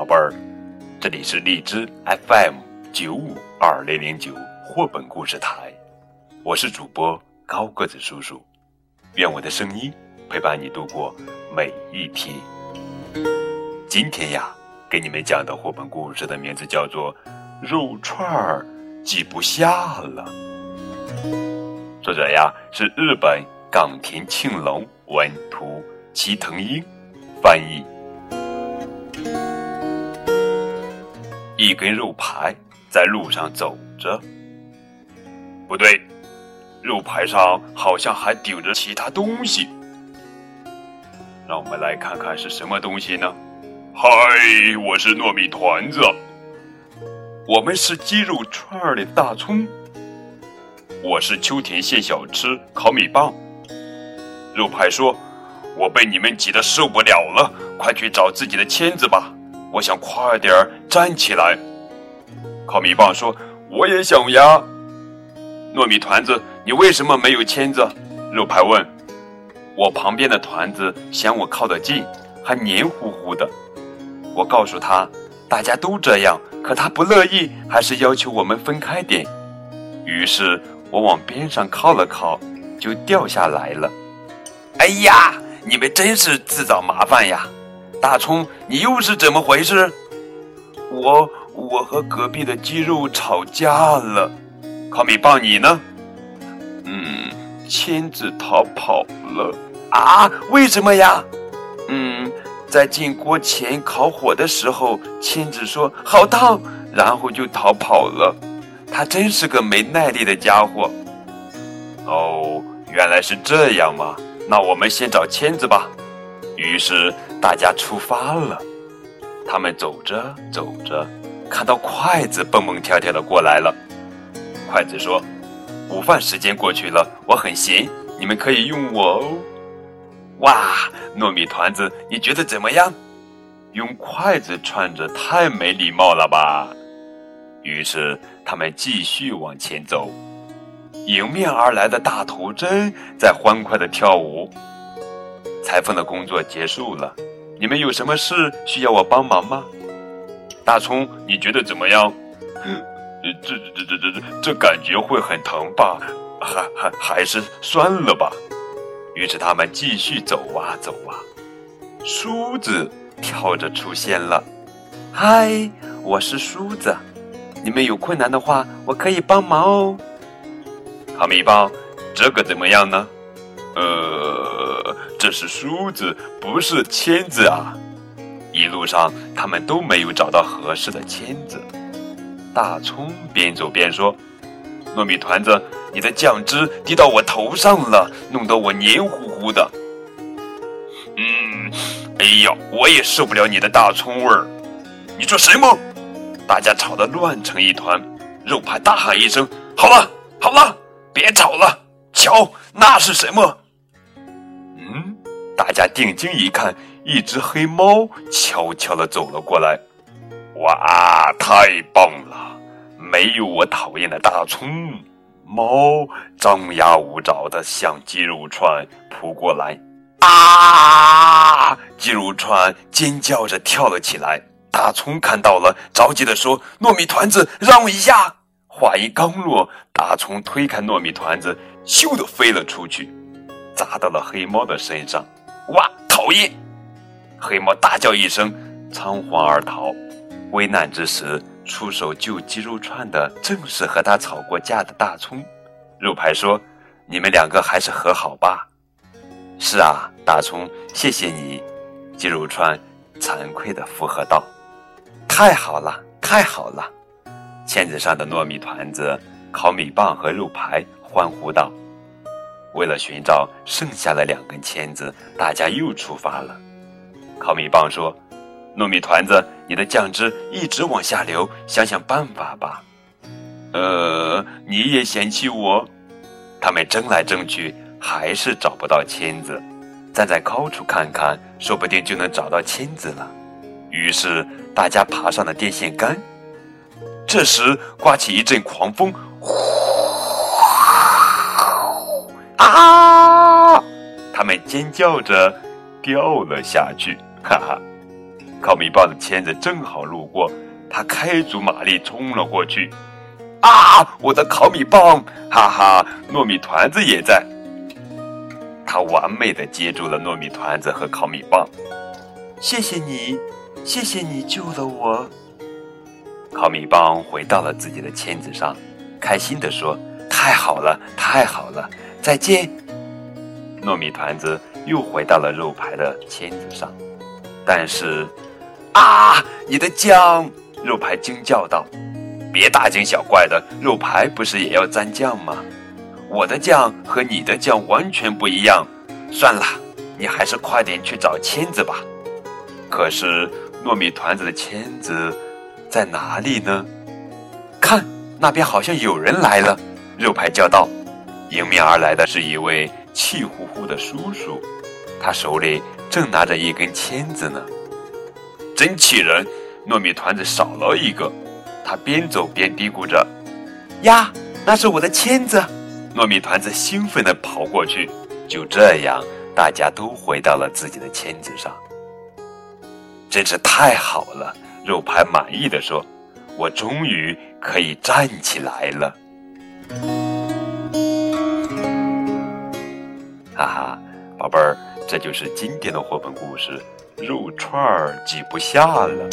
宝贝儿，这里是荔枝 FM 九五二零零九绘本故事台，我是主播高个子叔叔，愿我的声音陪伴你度过每一天。今天呀，给你们讲的绘本故事的名字叫做《肉串儿挤不下了》，作者呀是日本冈田庆隆文图，齐藤英翻译。一根肉排在路上走着，不对，肉排上好像还顶着其他东西。让我们来看看是什么东西呢？嗨，我是糯米团子。我们是鸡肉串里的大葱。我是秋田县小吃烤米棒。肉排说：“我被你们挤得受不了了，快去找自己的签子吧。”我想快点儿站起来。烤米棒说：“我也想呀。”糯米团子，你为什么没有签子？肉排问。我旁边的团子嫌我靠得近，还黏糊糊的。我告诉他，大家都这样，可他不乐意，还是要求我们分开点。于是我往边上靠了靠，就掉下来了。哎呀，你们真是自找麻烦呀！大葱，你又是怎么回事？我我和隔壁的鸡肉吵架了。烤米棒，你呢？嗯，亲子逃跑了。啊？为什么呀？嗯，在进锅前烤火的时候，签子说好烫，然后就逃跑了。他真是个没耐力的家伙。哦，原来是这样吗？那我们先找签子吧。于是大家出发了。他们走着走着，看到筷子蹦蹦跳跳的过来了。筷子说：“午饭时间过去了，我很闲，你们可以用我哦。”哇，糯米团子，你觉得怎么样？用筷子串着太没礼貌了吧？于是他们继续往前走。迎面而来的大头针在欢快的跳舞。裁缝的工作结束了，你们有什么事需要我帮忙吗？大葱，你觉得怎么样？这这这这这这感觉会很疼吧？还还还是算了吧。于是他们继续走啊走啊。梳子跳着出现了。嗨，我是梳子，你们有困难的话，我可以帮忙哦。烤米棒，这个怎么样呢？呃。这是梳子，不是签子啊！一路上，他们都没有找到合适的签子。大葱边走边说：“糯米团子，你的酱汁滴到我头上了，弄得我黏糊糊的。”嗯，哎呀，我也受不了你的大葱味儿！你说什么？大家吵得乱成一团。肉排大喊一声：“好了，好了，别吵了！瞧，那是什么？”大家定睛一看，一只黑猫悄悄地走了过来。哇，太棒了！没有我讨厌的大葱。猫张牙舞爪地向鸡肉串扑过来。啊！鸡肉串尖叫着跳了起来。大葱看到了，着急地说：“糯米团子，让我一下！”话音刚落，大葱推开糯米团子，咻的飞了出去，砸到了黑猫的身上。哇！讨厌！黑猫大叫一声，仓皇而逃。危难之时，出手救鸡肉串的正是和他吵过架的大葱。肉排说：“你们两个还是和好吧。”是啊，大葱，谢谢你。鸡肉串惭愧地附和道：“太好了，太好了！”签子上的糯米团子、烤米棒和肉排欢呼道。为了寻找剩下的两根签子，大家又出发了。烤米棒说：“糯米团子，你的酱汁一直往下流，想想办法吧。”呃，你也嫌弃我？他们争来争去，还是找不到签子。站在高处看看，说不定就能找到签子了。于是大家爬上了电线杆。这时刮起一阵狂风，呼。啊！他们尖叫着掉了下去，哈哈！烤米棒的签子正好路过，他开足马力冲了过去。啊！我的烤米棒！哈哈，糯米团子也在。他完美的接住了糯米团子和烤米棒。谢谢你，谢谢你救了我。烤米棒回到了自己的签子上，开心的说：“太好了，太好了，再见。”糯米团子又回到了肉排的签子上，但是，啊！你的酱！肉排惊叫道。别大惊小怪的，肉排不是也要蘸酱吗？我的酱和你的酱完全不一样。算了，你还是快点去找签子吧。可是糯米团子的签子在哪里呢？看，那边好像有人来了。肉排叫道：“迎面而来的是一位气呼呼的叔叔，他手里正拿着一根签子呢。真气人！糯米团子少了一个。”他边走边嘀咕着：“呀，那是我的签子！”糯米团子兴奋地跑过去。就这样，大家都回到了自己的签子上。真是太好了！肉排满意的说：“我终于可以站起来了。”这就是经典的绘本故事《肉串儿挤不下了》。